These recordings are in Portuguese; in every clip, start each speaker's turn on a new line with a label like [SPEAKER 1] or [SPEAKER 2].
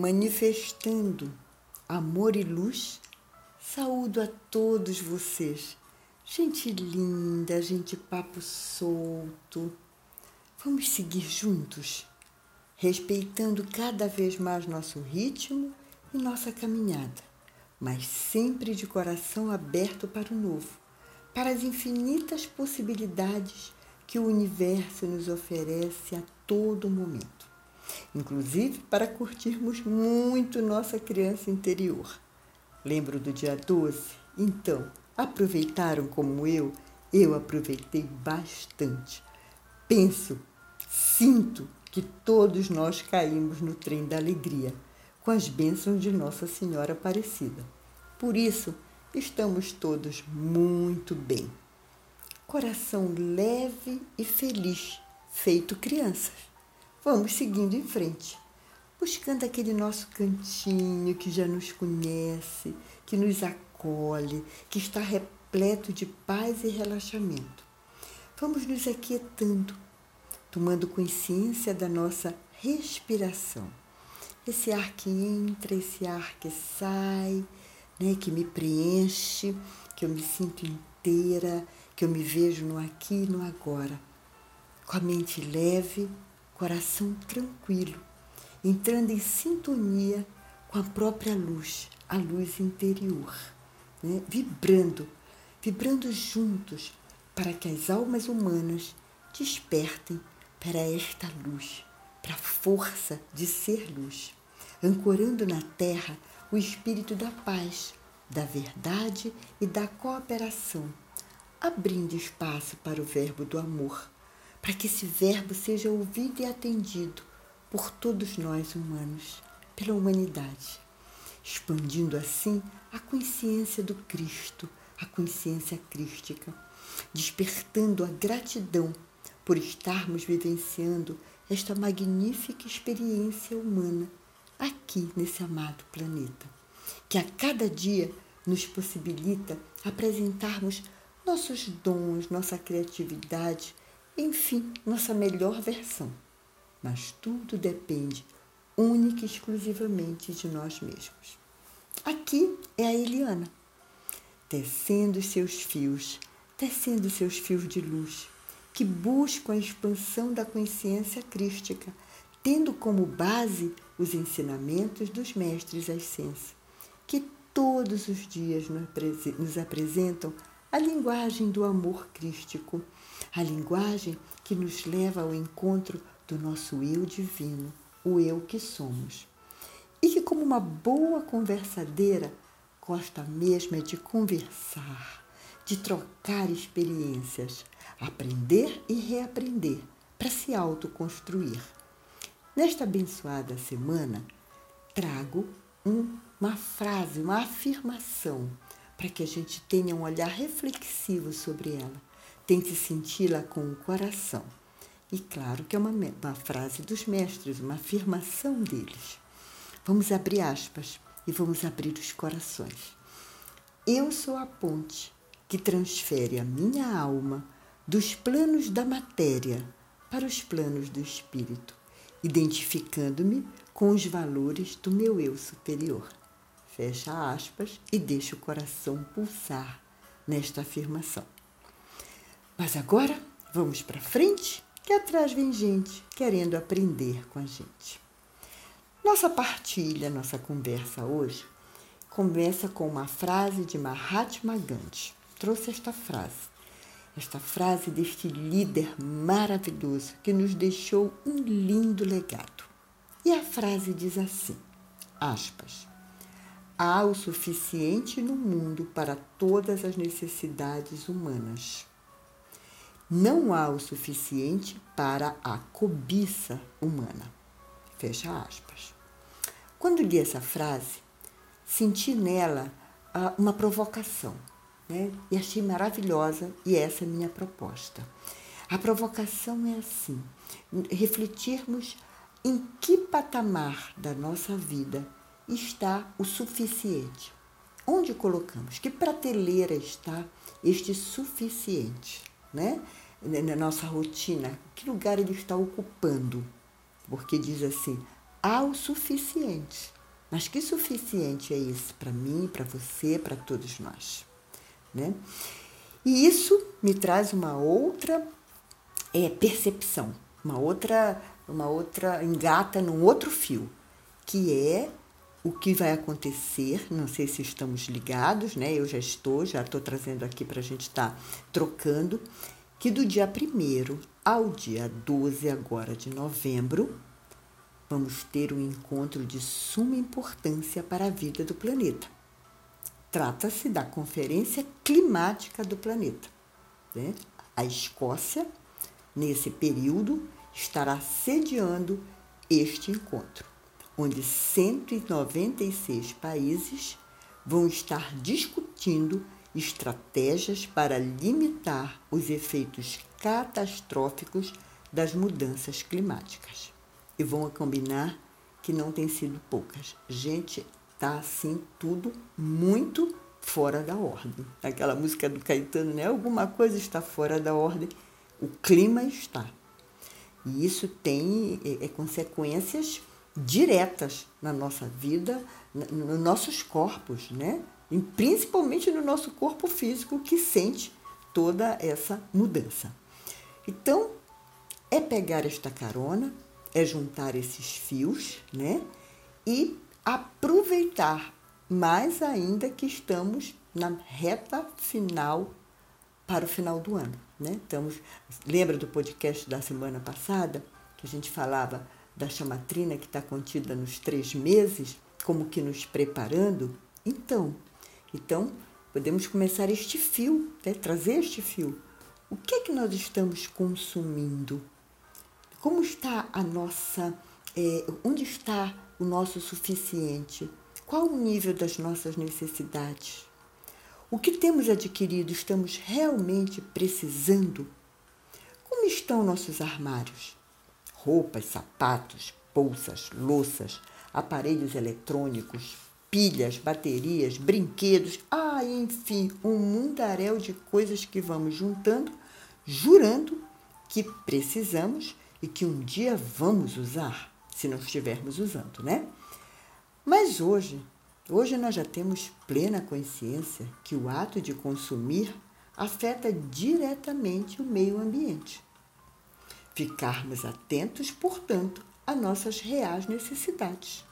[SPEAKER 1] manifestando amor e luz, saúdo a todos vocês. Gente linda, gente papo solto. Vamos seguir juntos, respeitando cada vez mais nosso ritmo e nossa caminhada, mas sempre de coração aberto para o novo, para as infinitas possibilidades que o universo nos oferece a todo momento, inclusive para curtirmos muito nossa criança interior. Lembro do dia 12? Então, aproveitaram como eu? Eu aproveitei bastante. Penso Sinto que todos nós caímos no trem da alegria, com as bênçãos de Nossa Senhora Aparecida. Por isso, estamos todos muito bem. Coração leve e feliz, feito crianças. Vamos seguindo em frente, buscando aquele nosso cantinho que já nos conhece, que nos acolhe, que está repleto de paz e relaxamento. Vamos nos aquietando tomando consciência da nossa respiração. Esse ar que entra, esse ar que sai, né, que me preenche, que eu me sinto inteira, que eu me vejo no aqui e no agora. Com a mente leve, coração tranquilo, entrando em sintonia com a própria luz, a luz interior, né? vibrando, vibrando juntos para que as almas humanas despertem para esta luz, para a força de ser luz, ancorando na terra o espírito da paz, da verdade e da cooperação, abrindo espaço para o verbo do amor, para que esse verbo seja ouvido e atendido por todos nós humanos, pela humanidade, expandindo assim a consciência do Cristo, a consciência crística, despertando a gratidão por estarmos vivenciando esta magnífica experiência humana aqui nesse amado planeta, que a cada dia nos possibilita apresentarmos nossos dons, nossa criatividade, enfim, nossa melhor versão. Mas tudo depende única e exclusivamente de nós mesmos. Aqui é a Eliana, tecendo seus fios, tecendo seus fios de luz que buscam a expansão da consciência crística, tendo como base os ensinamentos dos mestres Ascenso, que todos os dias nos apresentam a linguagem do amor crístico, a linguagem que nos leva ao encontro do nosso eu divino, o eu que somos. E que, como uma boa conversadeira, gosta mesmo de conversar, de trocar experiências, aprender e reaprender para se autoconstruir. Nesta abençoada semana, trago um, uma frase, uma afirmação, para que a gente tenha um olhar reflexivo sobre ela. Tente senti-la com o coração. E claro que é uma, uma frase dos mestres, uma afirmação deles. Vamos abrir aspas e vamos abrir os corações. Eu sou a ponte que transfere a minha alma dos planos da matéria para os planos do espírito, identificando-me com os valores do meu eu superior. Fecha aspas e deixa o coração pulsar nesta afirmação. Mas agora vamos para frente, que atrás vem gente querendo aprender com a gente. Nossa partilha, nossa conversa hoje começa com uma frase de Mahatma Gandhi. Trouxe esta frase esta frase deste líder maravilhoso que nos deixou um lindo legado. E a frase diz assim: aspas. Há o suficiente no mundo para todas as necessidades humanas. Não há o suficiente para a cobiça humana. Fecha aspas. Quando li essa frase, senti nela ah, uma provocação né? E achei maravilhosa e essa é a minha proposta. A provocação é assim: refletirmos em que patamar da nossa vida está o suficiente. Onde colocamos? Que prateleira está este suficiente, né? Na nossa rotina, que lugar ele está ocupando? Porque diz assim: há o suficiente. Mas que suficiente é esse para mim, para você, para todos nós? Né? E isso me traz uma outra é, percepção, uma outra, uma outra engata num outro fio, que é o que vai acontecer, não sei se estamos ligados, né? Eu já estou, já estou trazendo aqui para a gente estar tá trocando, que do dia 1 ao dia 12 agora de novembro, vamos ter um encontro de suma importância para a vida do planeta. Trata-se da Conferência Climática do Planeta. Né? A Escócia, nesse período, estará sediando este encontro onde 196 países vão estar discutindo estratégias para limitar os efeitos catastróficos das mudanças climáticas. E vão combinar que não tem sido poucas. Gente, tá assim tudo muito fora da ordem. Aquela música do Caetano, né? Alguma coisa está fora da ordem. O clima está. E isso tem é, é, consequências diretas na nossa vida, nos nossos corpos, né? E principalmente no nosso corpo físico que sente toda essa mudança. Então, é pegar esta carona, é juntar esses fios, né? E aproveitar mais ainda que estamos na reta final para o final do ano, né? Estamos, lembra do podcast da semana passada que a gente falava da chamatrina que está contida nos três meses, como que nos preparando, então, então podemos começar este fio, né? trazer este fio. O que é que nós estamos consumindo? Como está a nossa, é, onde está o nosso suficiente? Qual o nível das nossas necessidades? O que temos adquirido estamos realmente precisando? Como estão nossos armários? Roupas, sapatos, bolsas, louças, aparelhos eletrônicos, pilhas, baterias, brinquedos, ah, enfim, um mundaréu de coisas que vamos juntando, jurando que precisamos e que um dia vamos usar, se não estivermos usando, né? Mas hoje, hoje nós já temos plena consciência que o ato de consumir afeta diretamente o meio ambiente. Ficarmos atentos, portanto, a nossas reais necessidades.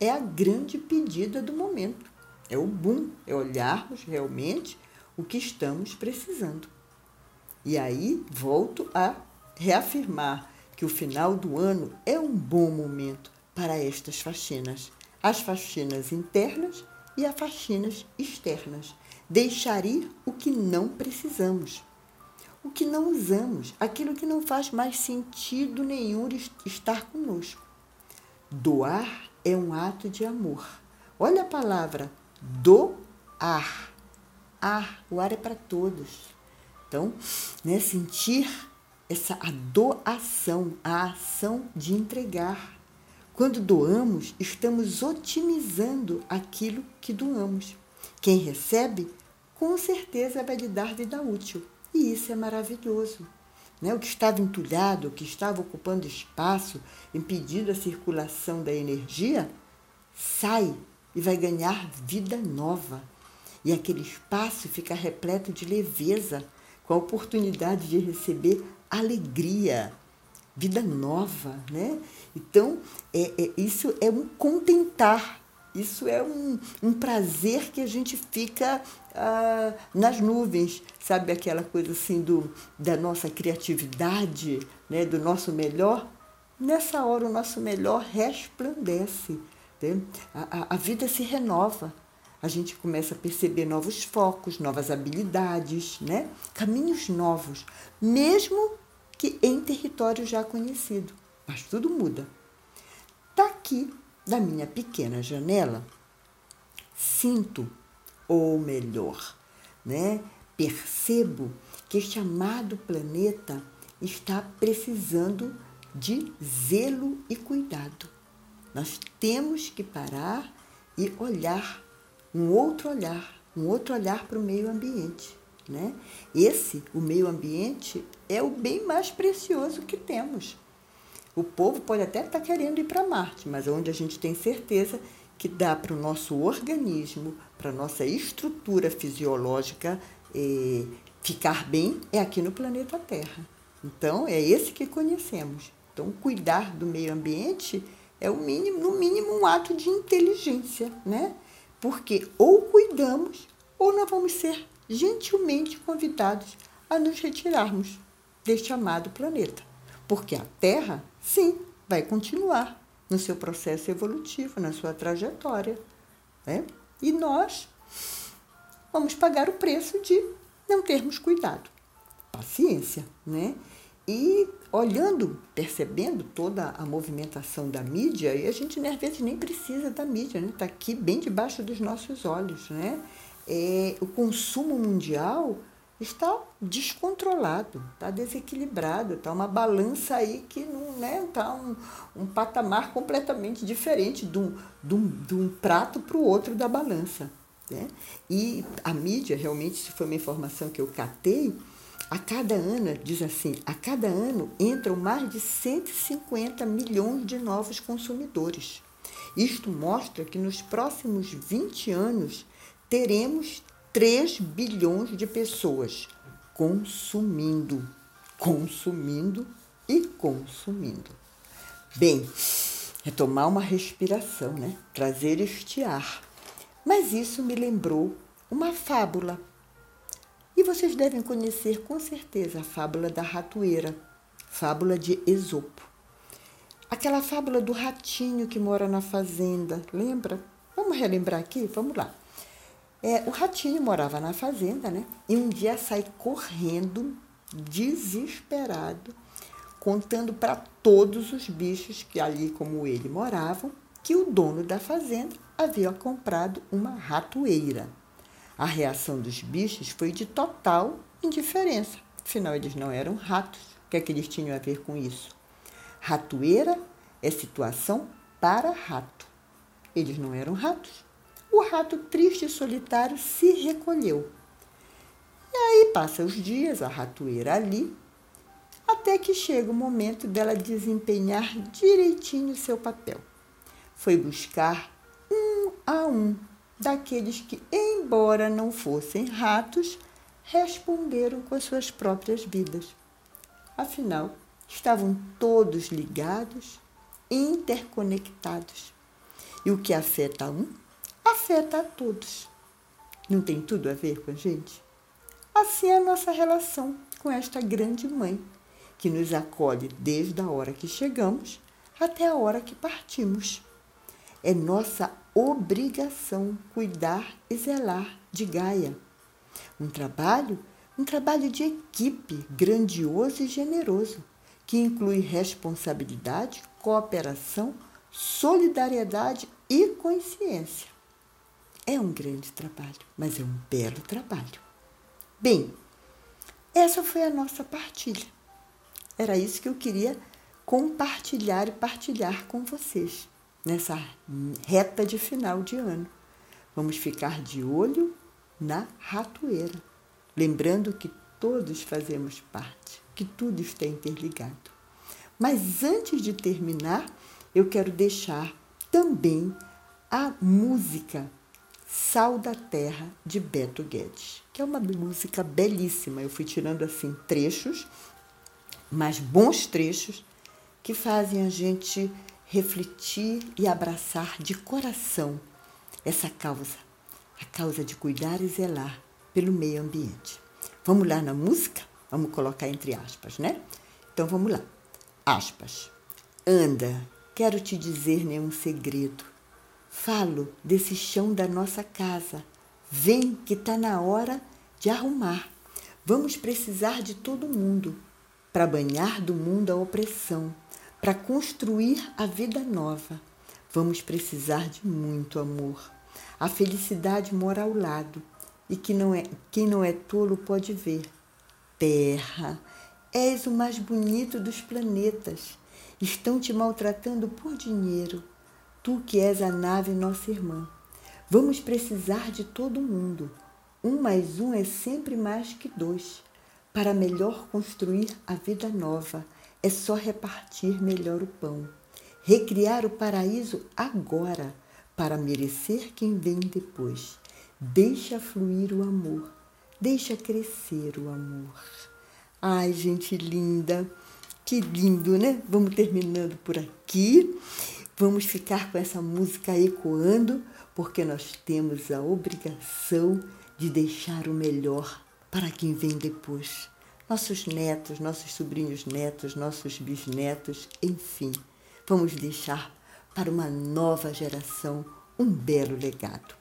[SPEAKER 1] É a grande pedida do momento. É o boom, é olharmos realmente o que estamos precisando. E aí volto a reafirmar que o final do ano é um bom momento para estas faxinas, as faxinas internas e as faxinas externas. Deixar ir o que não precisamos o que não usamos, aquilo que não faz mais sentido nenhum estar conosco. Doar é um ato de amor. Olha a palavra doar. Ar, o ar é para todos. Então, né, sentir essa a doação, a ação de entregar. Quando doamos, estamos otimizando aquilo que doamos. Quem recebe, com certeza vai lhe dar vida útil. E isso é maravilhoso. Né? O que estava entulhado, o que estava ocupando espaço, impedindo a circulação da energia, sai e vai ganhar vida nova. E aquele espaço fica repleto de leveza, com a oportunidade de receber alegria, vida nova. Né? Então, é, é, isso é um contentar isso é um, um prazer que a gente fica ah, nas nuvens, sabe aquela coisa assim do, da nossa criatividade, né, do nosso melhor? Nessa hora o nosso melhor resplandece. Né? A, a, a vida se renova. A gente começa a perceber novos focos, novas habilidades, né? caminhos novos, mesmo que em território já conhecido. Mas tudo muda. Está aqui da minha pequena janela, sinto, ou melhor, né, percebo que este amado planeta está precisando de zelo e cuidado. Nós temos que parar e olhar um outro olhar, um outro olhar para o meio ambiente. Né? Esse, o meio ambiente, é o bem mais precioso que temos. O povo pode até estar tá querendo ir para Marte, mas onde a gente tem certeza que dá para o nosso organismo, para a nossa estrutura fisiológica eh, ficar bem, é aqui no planeta Terra. Então, é esse que conhecemos. Então, cuidar do meio ambiente é o mínimo, no mínimo um ato de inteligência, né? Porque ou cuidamos ou nós vamos ser gentilmente convidados a nos retirarmos deste amado planeta. Porque a Terra, sim, vai continuar no seu processo evolutivo, na sua trajetória. Né? E nós vamos pagar o preço de não termos cuidado. Paciência, né? E olhando, percebendo toda a movimentação da mídia, e a gente né, às vezes nem precisa da mídia, está né? Tá aqui bem debaixo dos nossos olhos. Né? É, o consumo mundial está descontrolado, está desequilibrado, está uma balança aí que não está né, tá um, um patamar completamente diferente de um, de um, de um prato para o outro da balança. Né? E a mídia, realmente, se foi uma informação que eu catei, a cada ano, diz assim, a cada ano entram mais de 150 milhões de novos consumidores. Isto mostra que nos próximos 20 anos teremos 3 bilhões de pessoas consumindo, consumindo e consumindo. Bem, é tomar uma respiração, né? Trazer este ar. Mas isso me lembrou uma fábula e vocês devem conhecer com certeza a fábula da ratoeira, fábula de Esopo. Aquela fábula do ratinho que mora na fazenda, lembra? Vamos relembrar aqui? Vamos lá. É, o ratinho morava na fazenda, né? E um dia sai correndo, desesperado, contando para todos os bichos que ali como ele moravam, que o dono da fazenda havia comprado uma ratoeira. A reação dos bichos foi de total indiferença. Afinal, eles não eram ratos. O que é que eles tinham a ver com isso? Ratoeira é situação para rato. Eles não eram ratos. O rato triste e solitário se recolheu. E aí passa os dias, a ratoeira ali, até que chega o momento dela desempenhar direitinho seu papel. Foi buscar um a um daqueles que, embora não fossem ratos, responderam com as suas próprias vidas. Afinal, estavam todos ligados, interconectados. E o que afeta um, afeta a todos. Não tem tudo a ver com a gente? Assim é a nossa relação com esta grande mãe, que nos acolhe desde a hora que chegamos até a hora que partimos. É nossa obrigação cuidar e zelar de Gaia. Um trabalho, um trabalho de equipe grandioso e generoso, que inclui responsabilidade, cooperação, solidariedade e consciência. É um grande trabalho, mas é um belo trabalho. Bem, essa foi a nossa partilha. Era isso que eu queria compartilhar e partilhar com vocês nessa reta de final de ano. Vamos ficar de olho na ratoeira, lembrando que todos fazemos parte, que tudo está interligado. Mas antes de terminar, eu quero deixar também a música Sal da Terra de Beto Guedes, que é uma música belíssima. Eu fui tirando assim trechos, mas bons trechos que fazem a gente refletir e abraçar de coração essa causa, a causa de cuidar e zelar pelo meio ambiente. Vamos lá na música? Vamos colocar entre aspas, né? Então vamos lá. Aspas. Anda, quero te dizer nenhum segredo. Falo desse chão da nossa casa. Vem que está na hora de arrumar. Vamos precisar de todo mundo para banhar do mundo a opressão para construir a vida nova, vamos precisar de muito amor. A felicidade mora ao lado e que não é, quem não é tolo pode ver. Terra, és o mais bonito dos planetas. Estão te maltratando por dinheiro. Tu que és a nave nossa irmã. Vamos precisar de todo mundo. Um mais um é sempre mais que dois. Para melhor construir a vida nova É só repartir melhor o pão. Recriar o paraíso agora, para merecer quem vem depois. Deixa fluir o amor, deixa crescer o amor. Ai, gente linda, que lindo, né? Vamos terminando por aqui. Vamos ficar com essa música ecoando, porque nós temos a obrigação de deixar o melhor para quem vem depois. Nossos netos, nossos sobrinhos netos, nossos bisnetos, enfim, vamos deixar para uma nova geração um belo legado.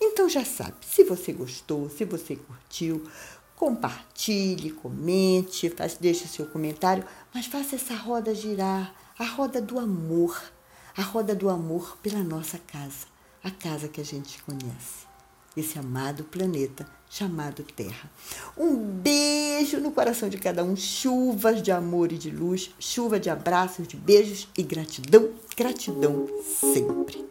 [SPEAKER 1] Então já sabe, se você gostou, se você curtiu, compartilhe, comente, faz, deixe seu comentário, mas faça essa roda girar, a roda do amor, a roda do amor pela nossa casa, a casa que a gente conhece esse amado planeta chamado Terra. Um beijo no coração de cada um, chuvas de amor e de luz, chuva de abraços, de beijos e gratidão, gratidão sempre.